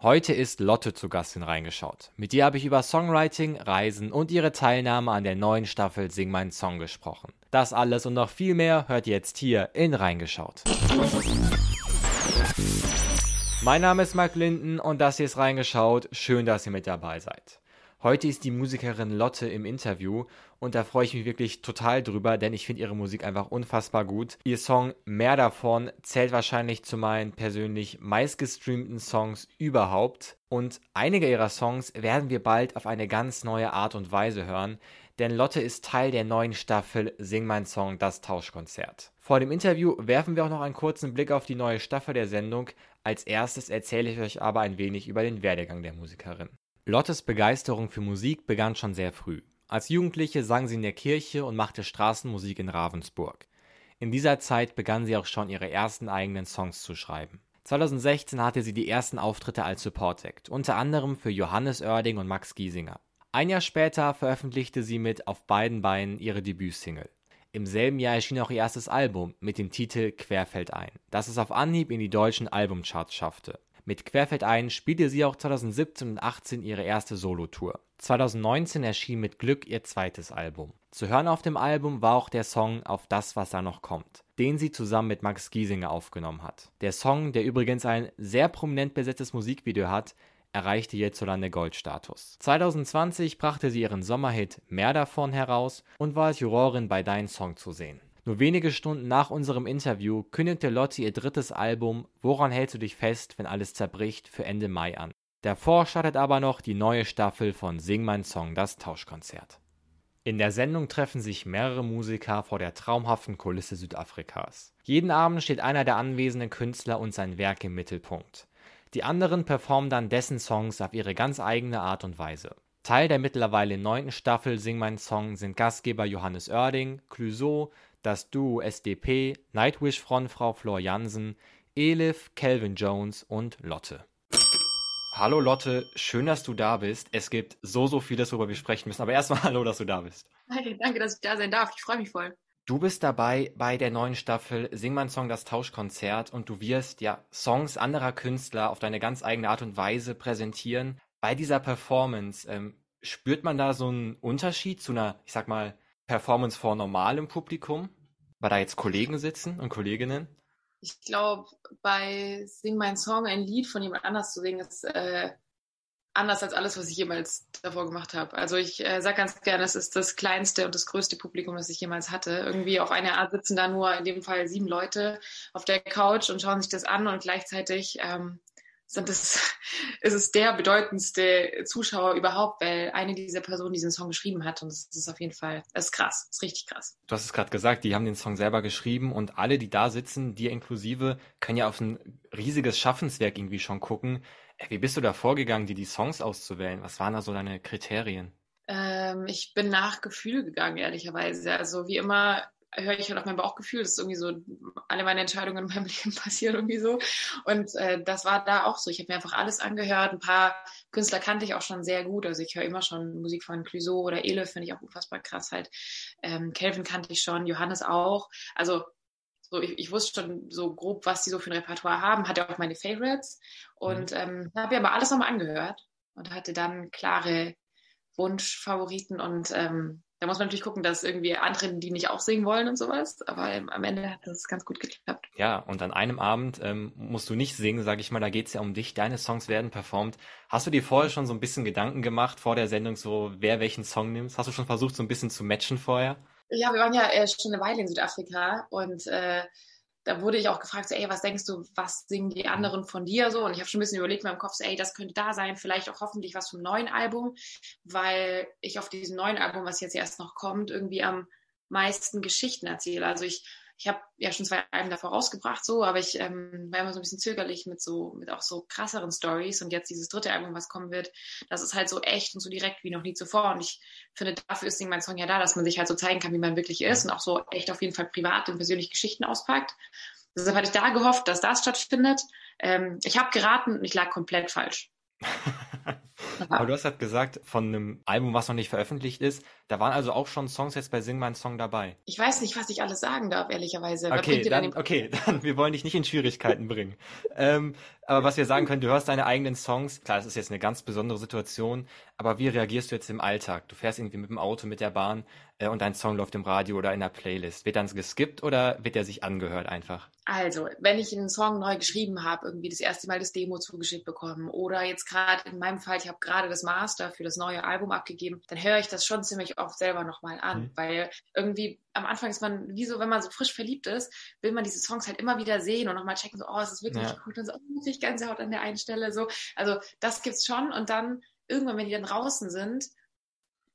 Heute ist Lotte zu Gast in Reingeschaut. Mit ihr habe ich über Songwriting, Reisen und ihre Teilnahme an der neuen Staffel Sing mein Song gesprochen. Das alles und noch viel mehr hört ihr jetzt hier in Reingeschaut. Mein Name ist Mark Linden und das hier ist Reingeschaut. Schön, dass ihr mit dabei seid. Heute ist die Musikerin Lotte im Interview und da freue ich mich wirklich total drüber, denn ich finde ihre Musik einfach unfassbar gut. Ihr Song Mehr davon zählt wahrscheinlich zu meinen persönlich meistgestreamten Songs überhaupt und einige ihrer Songs werden wir bald auf eine ganz neue Art und Weise hören, denn Lotte ist Teil der neuen Staffel Sing mein Song, das Tauschkonzert. Vor dem Interview werfen wir auch noch einen kurzen Blick auf die neue Staffel der Sendung. Als erstes erzähle ich euch aber ein wenig über den Werdegang der Musikerin. Lottes Begeisterung für Musik begann schon sehr früh. Als Jugendliche sang sie in der Kirche und machte Straßenmusik in Ravensburg. In dieser Zeit begann sie auch schon ihre ersten eigenen Songs zu schreiben. 2016 hatte sie die ersten Auftritte als Support Act, unter anderem für Johannes Oerding und Max Giesinger. Ein Jahr später veröffentlichte sie mit Auf beiden Beinen ihre Debütsingle. Im selben Jahr erschien auch ihr erstes Album mit dem Titel Querfeldein, das es auf Anhieb in die deutschen Albumcharts schaffte. Mit Querfeldein spielte sie auch 2017 und 2018 ihre erste Solotour. 2019 erschien mit Glück ihr zweites Album. Zu hören auf dem Album war auch der Song Auf das, was da noch kommt, den sie zusammen mit Max Giesinger aufgenommen hat. Der Song, der übrigens ein sehr prominent besetztes Musikvideo hat, erreichte hierzulande Goldstatus. 2020 brachte sie ihren Sommerhit Mehr davon heraus und war als Jurorin bei Dein Song zu sehen. Nur wenige Stunden nach unserem Interview kündigte Lotte ihr drittes Album Woran hältst du dich fest, wenn alles zerbricht für Ende Mai an. Davor startet aber noch die neue Staffel von Sing mein Song, das Tauschkonzert. In der Sendung treffen sich mehrere Musiker vor der traumhaften Kulisse Südafrikas. Jeden Abend steht einer der anwesenden Künstler und sein Werk im Mittelpunkt. Die anderen performen dann dessen Songs auf ihre ganz eigene Art und Weise. Teil der mittlerweile neunten Staffel Sing mein Song sind Gastgeber Johannes Oerding, Clouseau, das Duo SDP, Nightwish-Frontfrau Flor Jansen, Elif, Calvin Jones und Lotte. Hallo Lotte, schön, dass du da bist. Es gibt so, so vieles, worüber wir sprechen müssen. Aber erstmal hallo, dass du da bist. Hi, danke, dass ich da sein darf. Ich freue mich voll. Du bist dabei bei der neuen Staffel Sing mein Song das Tauschkonzert und du wirst ja Songs anderer Künstler auf deine ganz eigene Art und Weise präsentieren. Bei dieser Performance ähm, spürt man da so einen Unterschied zu einer, ich sag mal, Performance vor normalem Publikum? Weil da jetzt Kollegen sitzen und Kolleginnen? Ich glaube, bei Sing mein Song ein Lied von jemand anders zu singen, ist äh, anders als alles, was ich jemals davor gemacht habe. Also ich äh, sage ganz gerne, es ist das kleinste und das größte Publikum, das ich jemals hatte. Irgendwie auf einer Art sitzen da nur in dem Fall sieben Leute auf der Couch und schauen sich das an und gleichzeitig ähm, sind es, ist es der bedeutendste Zuschauer überhaupt, weil eine dieser Personen diesen Song geschrieben hat und das ist auf jeden Fall, das ist krass, das ist richtig krass. Du hast es gerade gesagt, die haben den Song selber geschrieben und alle, die da sitzen, dir inklusive, können ja auf ein riesiges Schaffenswerk irgendwie schon gucken. Äh, wie bist du da vorgegangen, dir die Songs auszuwählen? Was waren da so deine Kriterien? Ähm, ich bin nach Gefühl gegangen, ehrlicherweise. Also wie immer höre ich halt auf mein Bauchgefühl. Das ist irgendwie so, alle meine Entscheidungen in meinem Leben passieren irgendwie so. Und äh, das war da auch so. Ich habe mir einfach alles angehört. Ein paar Künstler kannte ich auch schon sehr gut. Also ich höre immer schon Musik von Clouseau oder Ele, finde ich auch unfassbar krass halt. Ähm, Calvin kannte ich schon, Johannes auch. Also so, ich, ich wusste schon so grob, was die so für ein Repertoire haben, hatte auch meine Favorites und mhm. ähm, habe mir aber alles nochmal angehört und hatte dann klare Wunschfavoriten und ähm, da muss man natürlich gucken, dass irgendwie andere, die nicht auch singen wollen und sowas. Aber ähm, am Ende hat das ganz gut geklappt. Ja, und an einem Abend ähm, musst du nicht singen, sag ich mal, da geht's ja um dich. Deine Songs werden performt. Hast du dir vorher schon so ein bisschen Gedanken gemacht vor der Sendung, so wer welchen Song nimmt? Hast du schon versucht, so ein bisschen zu matchen vorher? Ja, wir waren ja äh, schon eine Weile in Südafrika und äh, da wurde ich auch gefragt, so, ey, was denkst du, was singen die anderen von dir so? Und ich habe schon ein bisschen überlegt in meinem Kopf, so, ey, das könnte da sein, vielleicht auch hoffentlich was vom neuen Album, weil ich auf diesem neuen Album, was jetzt erst noch kommt, irgendwie am meisten Geschichten erzähle. Also ich ich habe ja schon zwei Alben davor rausgebracht, so, aber ich ähm, war immer so ein bisschen zögerlich mit so, mit auch so krasseren Stories und jetzt dieses dritte Album, was kommen wird, das ist halt so echt und so direkt wie noch nie zuvor und ich finde, dafür ist mein Song ja da, dass man sich halt so zeigen kann, wie man wirklich ist und auch so echt auf jeden Fall privat und persönlich Geschichten auspackt. Deshalb hatte ich da gehofft, dass das stattfindet. Ähm, ich habe geraten und ich lag komplett falsch. Aber du hast halt gesagt, von einem Album, was noch nicht veröffentlicht ist, da waren also auch schon Songs jetzt bei Sing mein Song dabei. Ich weiß nicht, was ich alles sagen darf, ehrlicherweise. Okay, dann, okay, dann, wir wollen dich nicht in Schwierigkeiten bringen. Ähm, Aber was wir sagen können, du hörst deine eigenen Songs. Klar, es ist jetzt eine ganz besondere Situation, aber wie reagierst du jetzt im Alltag? Du fährst irgendwie mit dem Auto, mit der Bahn äh, und dein Song läuft im Radio oder in der Playlist. Wird dann geskippt oder wird der sich angehört einfach? Also, wenn ich einen Song neu geschrieben habe, irgendwie das erste Mal das Demo zugeschickt bekommen oder jetzt gerade in meinem Fall, ich habe gerade das Master für das neue Album abgegeben, dann höre ich das schon ziemlich oft selber nochmal an, mhm. weil irgendwie am Anfang ist man, wie so, wenn man so frisch verliebt ist, will man diese Songs halt immer wieder sehen und nochmal checken, so, oh, es ist wirklich ja. gut und so, oh, ich Gänsehaut an der einen Stelle, so. Also, das gibt's schon und dann irgendwann, wenn die dann draußen sind,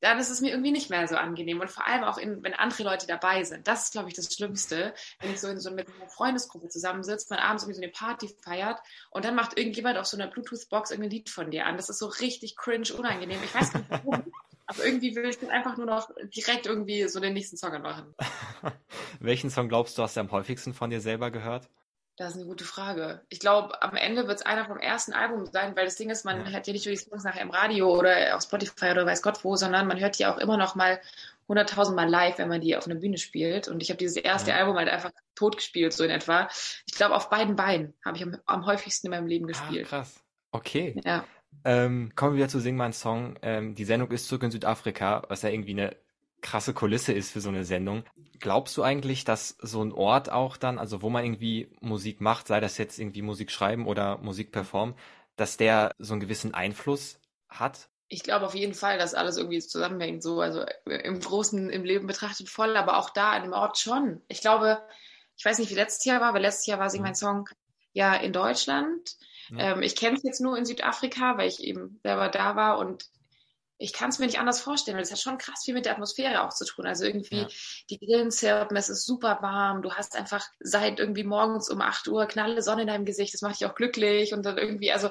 dann ist es mir irgendwie nicht mehr so angenehm. Und vor allem auch, in, wenn andere Leute dabei sind. Das ist, glaube ich, das Schlimmste, wenn ich so, in, so mit einer Freundesgruppe zusammensitze, man abends irgendwie so eine Party feiert und dann macht irgendjemand auf so einer Bluetooth-Box irgendein Lied von dir an. Das ist so richtig cringe, unangenehm. Ich weiß nicht warum. Aber irgendwie will ich dann einfach nur noch direkt irgendwie so den nächsten Song anmachen. Welchen Song glaubst du, hast du am häufigsten von dir selber gehört? Das ist eine gute Frage. Ich glaube, am Ende wird es einer vom ersten Album sein, weil das Ding ist, man hört ja nicht nur die Songs nachher im Radio oder auf Spotify oder weiß Gott wo, sondern man hört die auch immer noch mal hunderttausendmal live, wenn man die auf einer Bühne spielt. Und ich habe dieses erste ja. Album halt einfach tot gespielt, so in etwa. Ich glaube, auf beiden Beinen habe ich am, am, häufigsten in meinem Leben ah, gespielt. Ah, krass. Okay. Ja. Ähm, kommen wir wieder zu Sing mein Song. Ähm, die Sendung ist zurück in Südafrika, was ja irgendwie eine krasse Kulisse ist für so eine Sendung. Glaubst du eigentlich, dass so ein Ort auch dann, also wo man irgendwie Musik macht, sei das jetzt irgendwie Musik schreiben oder Musik performen, dass der so einen gewissen Einfluss hat? Ich glaube auf jeden Fall, dass alles irgendwie zusammenhängt, so, also im Großen, im Leben betrachtet voll, aber auch da an dem Ort schon. Ich glaube, ich weiß nicht, wie letztes Jahr war, weil letztes Jahr war Sing mein Song ja in Deutschland. Ja. Ähm, ich kenne es jetzt nur in Südafrika, weil ich eben selber da war und ich kann es mir nicht anders vorstellen, weil es hat schon krass viel mit der Atmosphäre auch zu tun. Also irgendwie ja. die Grillen zirpen, es ist super warm, du hast einfach seit irgendwie morgens um 8 Uhr knalle Sonne in deinem Gesicht, das macht dich auch glücklich und dann irgendwie, also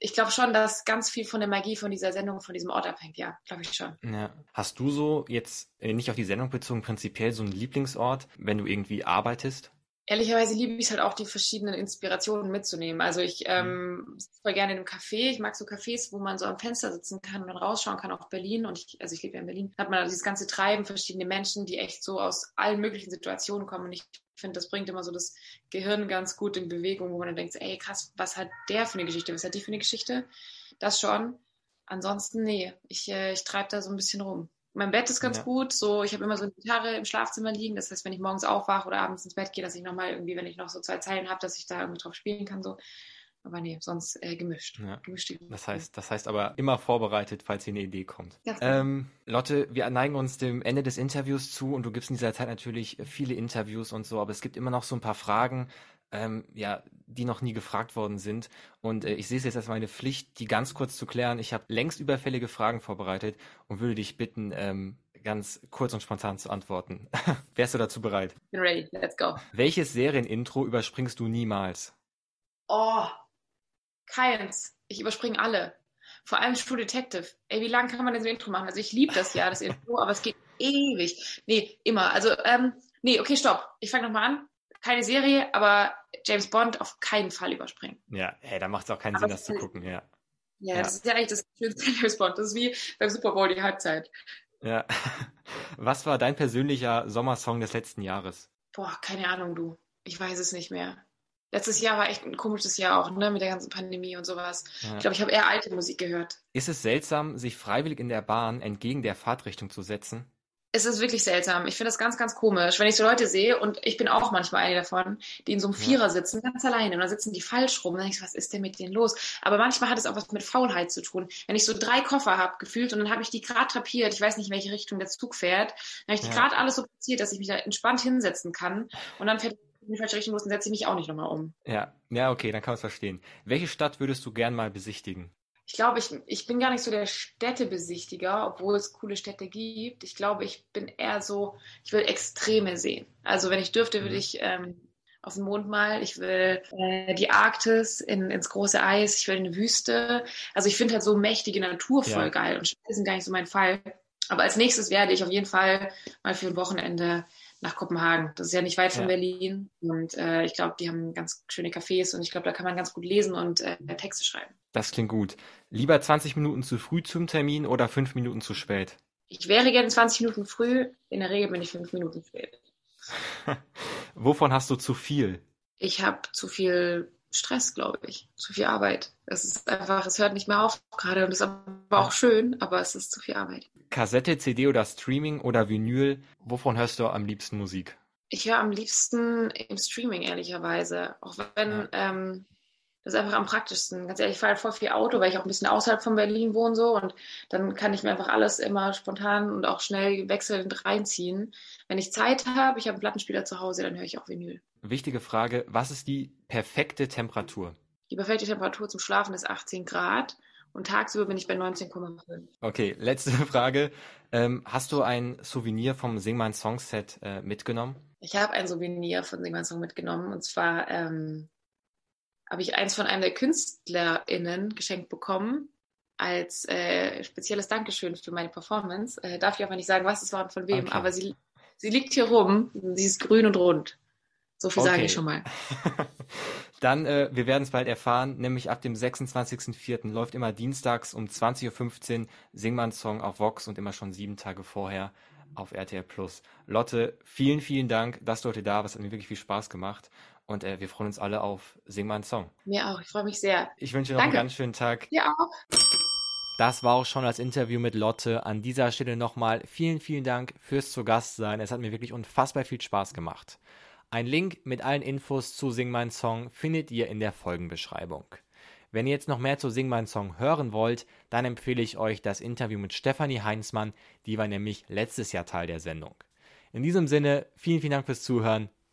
ich glaube schon, dass ganz viel von der Magie von dieser Sendung, von diesem Ort abhängt, ja, glaube ich schon. Ja. Hast du so jetzt äh, nicht auf die Sendung bezogen, prinzipiell so einen Lieblingsort, wenn du irgendwie arbeitest? Ehrlicherweise liebe ich es halt auch, die verschiedenen Inspirationen mitzunehmen. Also ich ähm, mhm. sitze voll gerne in einem Café. Ich mag so Cafés, wo man so am Fenster sitzen kann und dann rausschauen kann, auch Berlin. Und ich, also ich lebe ja in Berlin. Da hat man dieses ganze Treiben, verschiedene Menschen, die echt so aus allen möglichen Situationen kommen. Und ich finde, das bringt immer so das Gehirn ganz gut in Bewegung, wo man dann denkt, ey krass, was hat der für eine Geschichte? Was hat die für eine Geschichte? Das schon. Ansonsten, nee, ich, äh, ich treibe da so ein bisschen rum. Mein Bett ist ganz ja. gut. So, ich habe immer so eine Gitarre im Schlafzimmer liegen. Das heißt, wenn ich morgens aufwache oder abends ins Bett gehe, dass ich nochmal irgendwie, wenn ich noch so zwei Zeilen habe, dass ich da irgendwie drauf spielen kann. So. Aber nee, sonst äh, gemischt. Ja. gemischt das heißt, das heißt aber immer vorbereitet, falls hier eine Idee kommt. Ähm, Lotte, wir neigen uns dem Ende des Interviews zu und du gibst in dieser Zeit natürlich viele Interviews und so, aber es gibt immer noch so ein paar Fragen, ähm, ja, die noch nie gefragt worden sind. Und äh, ich sehe es jetzt als meine Pflicht, die ganz kurz zu klären. Ich habe längst überfällige Fragen vorbereitet und würde dich bitten, ähm, ganz kurz und spontan zu antworten. Wärst du dazu bereit? Bin ready, let's go. Welches Serienintro überspringst du niemals? Oh, keins. Ich überspringe alle. Vor allem True Detective. Ey, wie lange kann man denn so ein Intro machen? Also ich liebe das ja, das Intro, aber es geht ewig. Nee, immer. Also, ähm, nee, okay, stopp. Ich fange nochmal an keine Serie, aber James Bond auf keinen Fall überspringen. Ja, hey, da macht es auch keinen aber Sinn, das zu gucken, ja. ja. Ja, das ist ja eigentlich das schönste James Bond. Das ist wie beim Super Bowl die Halbzeit. Ja. Was war dein persönlicher Sommersong des letzten Jahres? Boah, keine Ahnung, du. Ich weiß es nicht mehr. Letztes Jahr war echt ein komisches Jahr auch, ne, mit der ganzen Pandemie und sowas. Ja. Ich glaube, ich habe eher alte Musik gehört. Ist es seltsam, sich freiwillig in der Bahn entgegen der Fahrtrichtung zu setzen? Es ist wirklich seltsam. Ich finde das ganz, ganz komisch, wenn ich so Leute sehe und ich bin auch manchmal eine davon, die in so einem Vierer sitzen, ganz alleine und dann sitzen die falsch rum. Und dann denke ich, was ist denn mit denen los? Aber manchmal hat es auch was mit Faulheit zu tun. Wenn ich so drei Koffer habe gefühlt und dann habe ich die gerade trapiert, ich weiß nicht, in welche Richtung der Zug fährt, dann habe ich die ja. gerade alles so platziert, dass ich mich da entspannt hinsetzen kann und dann fährt in die falsche Richtung los und setze ich mich auch nicht nochmal um. Ja, ja, okay, dann kann man es verstehen. Welche Stadt würdest du gern mal besichtigen? Ich glaube, ich, ich bin gar nicht so der Städtebesichtiger, obwohl es coole Städte gibt. Ich glaube, ich bin eher so, ich will Extreme sehen. Also wenn ich dürfte, würde mhm. ich ähm, auf den Mond mal, ich will äh, die Arktis in, ins große Eis, ich will eine Wüste. Also ich finde halt so mächtige Natur voll ja. geil und Städte sind gar nicht so mein Fall. Aber als nächstes werde ich auf jeden Fall mal für ein Wochenende nach Kopenhagen. Das ist ja nicht weit von ja. Berlin. Und äh, ich glaube, die haben ganz schöne Cafés und ich glaube, da kann man ganz gut lesen und äh, Texte schreiben. Das klingt gut. Lieber 20 Minuten zu früh zum Termin oder 5 Minuten zu spät? Ich wäre gerne 20 Minuten früh. In der Regel bin ich 5 Minuten spät. Wovon hast du zu viel? Ich habe zu viel Stress, glaube ich. Zu viel Arbeit. Es ist einfach, es hört nicht mehr auf gerade und ist aber auch schön, aber es ist zu viel Arbeit. Kassette, CD oder Streaming oder Vinyl, wovon hörst du am liebsten Musik? Ich höre am liebsten im Streaming, ehrlicherweise. Auch wenn ja. ähm, das ist einfach am praktischsten. Ganz ehrlich, ich fahre halt voll viel Auto, weil ich auch ein bisschen außerhalb von Berlin wohne so und dann kann ich mir einfach alles immer spontan und auch schnell wechselnd reinziehen. Wenn ich Zeit habe, ich habe einen Plattenspieler zu Hause, dann höre ich auch Vinyl. Wichtige Frage, was ist die perfekte Temperatur? Die perfekte Temperatur zum Schlafen ist 18 Grad und tagsüber bin ich bei 19,5. Okay, letzte Frage. Ähm, hast du ein Souvenir vom Sing Mein Song Set äh, mitgenommen? Ich habe ein Souvenir von Sing Mein Song mitgenommen und zwar ähm, habe ich eins von einem der KünstlerInnen geschenkt bekommen als äh, spezielles Dankeschön für meine Performance. Äh, darf ich aber nicht sagen, was es war und von wem, okay. aber sie, sie liegt hier rum. Sie ist grün und rund. So viel okay. sage ich schon mal. Dann, äh, wir werden es bald erfahren, nämlich ab dem 26.04. läuft immer dienstags um 20.15 Uhr Singmann-Song auf Vox und immer schon sieben Tage vorher auf RTL Plus. Lotte, vielen, vielen Dank, dass du heute da warst. Hat mir wirklich viel Spaß gemacht. Und äh, wir freuen uns alle auf Sing mal einen Song. Mir auch, ich freue mich sehr. Ich wünsche dir noch Danke. einen ganz schönen Tag. Ja auch. Das war auch schon das Interview mit Lotte. An dieser Stelle nochmal vielen, vielen Dank fürs zu Gast sein. Es hat mir wirklich unfassbar viel Spaß gemacht. Ein Link mit allen Infos zu Sing mein Song findet ihr in der Folgenbeschreibung. Wenn ihr jetzt noch mehr zu Sing mein Song hören wollt, dann empfehle ich euch das Interview mit Stefanie Heinzmann, die war nämlich letztes Jahr Teil der Sendung. In diesem Sinne, vielen, vielen Dank fürs Zuhören.